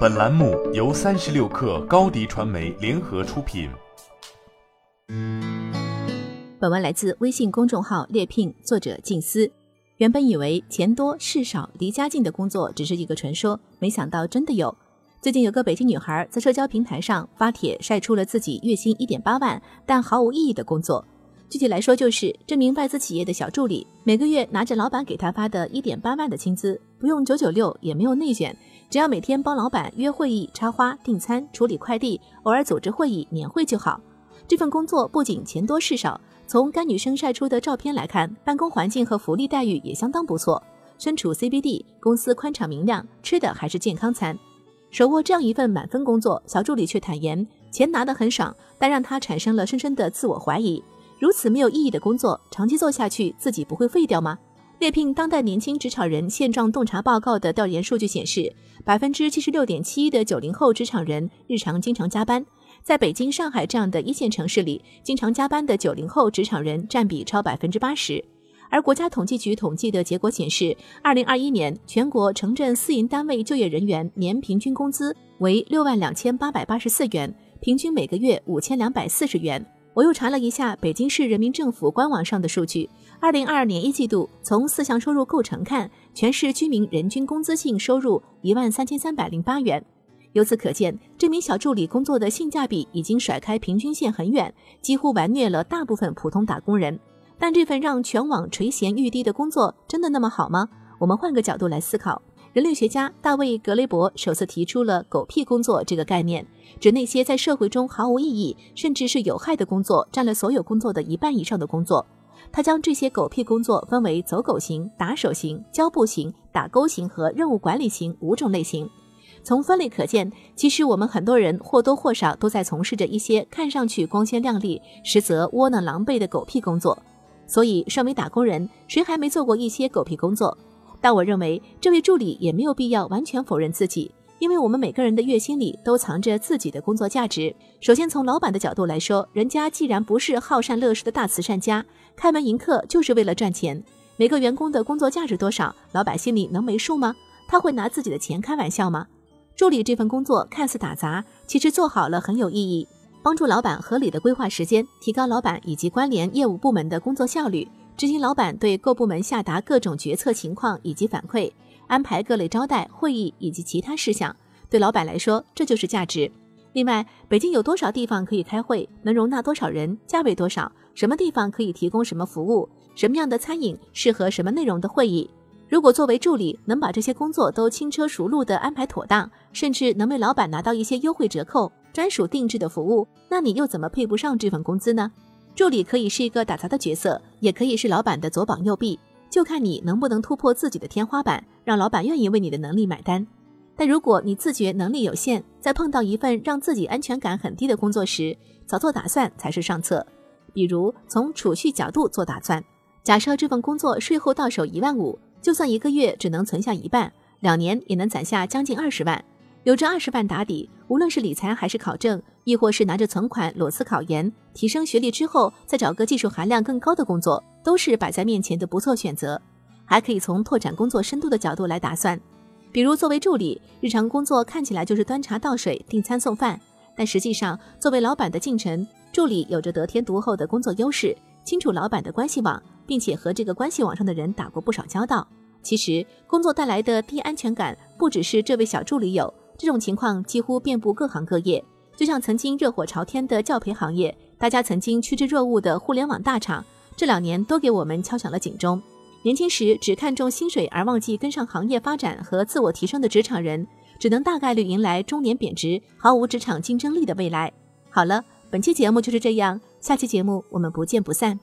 本栏目由三十六氪高低传媒联合出品。本文来自微信公众号猎聘，作者静思。原本以为钱多事少、离家近的工作只是一个传说，没想到真的有。最近有个北京女孩在社交平台上发帖晒出了自己月薪一点八万但毫无意义的工作。具体来说，就是这名外资企业的小助理，每个月拿着老板给他发的一点八万的薪资，不用九九六，也没有内卷。只要每天帮老板约会议、插花、订餐、处理快递，偶尔组织会议、年会就好。这份工作不仅钱多事少，从该女生晒出的照片来看，办公环境和福利待遇也相当不错。身处 CBD，公司宽敞明亮，吃的还是健康餐。手握这样一份满分工作，小助理却坦言，钱拿得很爽，但让他产生了深深的自我怀疑。如此没有意义的工作，长期做下去，自己不会废掉吗？猎聘当代年轻职场人现状洞察报告的调研数据显示，百分之七十六点七的九零后职场人日常经常加班。在北京、上海这样的一线城市里，经常加班的九零后职场人占比超百分之八十。而国家统计局统计的结果显示，二零二一年全国城镇私营单位就业人员年平均工资为六万两千八百八十四元，平均每个月五千两百四十元。我又查了一下北京市人民政府官网上的数据。二零二二年一季度，从四项收入构成看，全市居民人均工资性收入一万三千三百零八元。由此可见，这名小助理工作的性价比已经甩开平均线很远，几乎完虐了大部分普通打工人。但这份让全网垂涎欲滴的工作，真的那么好吗？我们换个角度来思考。人类学家大卫·格雷伯首次提出了“狗屁工作”这个概念，指那些在社会中毫无意义，甚至是有害的工作，占了所有工作的一半以上的工作。他将这些狗屁工作分为走狗型、打手型、胶布型、打勾型和任务管理型五种类型。从分类可见，其实我们很多人或多或少都在从事着一些看上去光鲜亮丽，实则窝囊狼狈的狗屁工作。所以，身为打工人，谁还没做过一些狗屁工作？但我认为，这位助理也没有必要完全否认自己。因为我们每个人的月薪里都藏着自己的工作价值。首先，从老板的角度来说，人家既然不是好善乐施的大慈善家，开门迎客就是为了赚钱。每个员工的工作价值多少，老板心里能没数吗？他会拿自己的钱开玩笑吗？助理这份工作看似打杂，其实做好了很有意义，帮助老板合理的规划时间，提高老板以及关联业务部门的工作效率，执行老板对各部门下达各种决策情况以及反馈。安排各类招待会议以及其他事项，对老板来说这就是价值。另外，北京有多少地方可以开会，能容纳多少人，价位多少，什么地方可以提供什么服务，什么样的餐饮适合什么内容的会议。如果作为助理能把这些工作都轻车熟路地安排妥当，甚至能为老板拿到一些优惠折扣、专属定制的服务，那你又怎么配不上这份工资呢？助理可以是一个打杂的角色，也可以是老板的左膀右臂。就看你能不能突破自己的天花板，让老板愿意为你的能力买单。但如果你自觉能力有限，在碰到一份让自己安全感很低的工作时，早做打算才是上策。比如从储蓄角度做打算，假设这份工作税后到手一万五，就算一个月只能存下一半，两年也能攒下将近二十万。有这二十万打底，无论是理财还是考证，亦或是拿着存款裸辞考研、提升学历之后再找个技术含量更高的工作，都是摆在面前的不错选择。还可以从拓展工作深度的角度来打算，比如作为助理，日常工作看起来就是端茶倒水、订餐送饭，但实际上作为老板的近臣，助理有着得天独厚的工作优势，清楚老板的关系网，并且和这个关系网上的人打过不少交道。其实工作带来的低安全感，不只是这位小助理有。这种情况几乎遍布各行各业，就像曾经热火朝天的教培行业，大家曾经趋之若鹜的互联网大厂，这两年都给我们敲响了警钟。年轻时只看重薪水而忘记跟上行业发展和自我提升的职场人，只能大概率迎来中年贬值、毫无职场竞争力的未来。好了，本期节目就是这样，下期节目我们不见不散。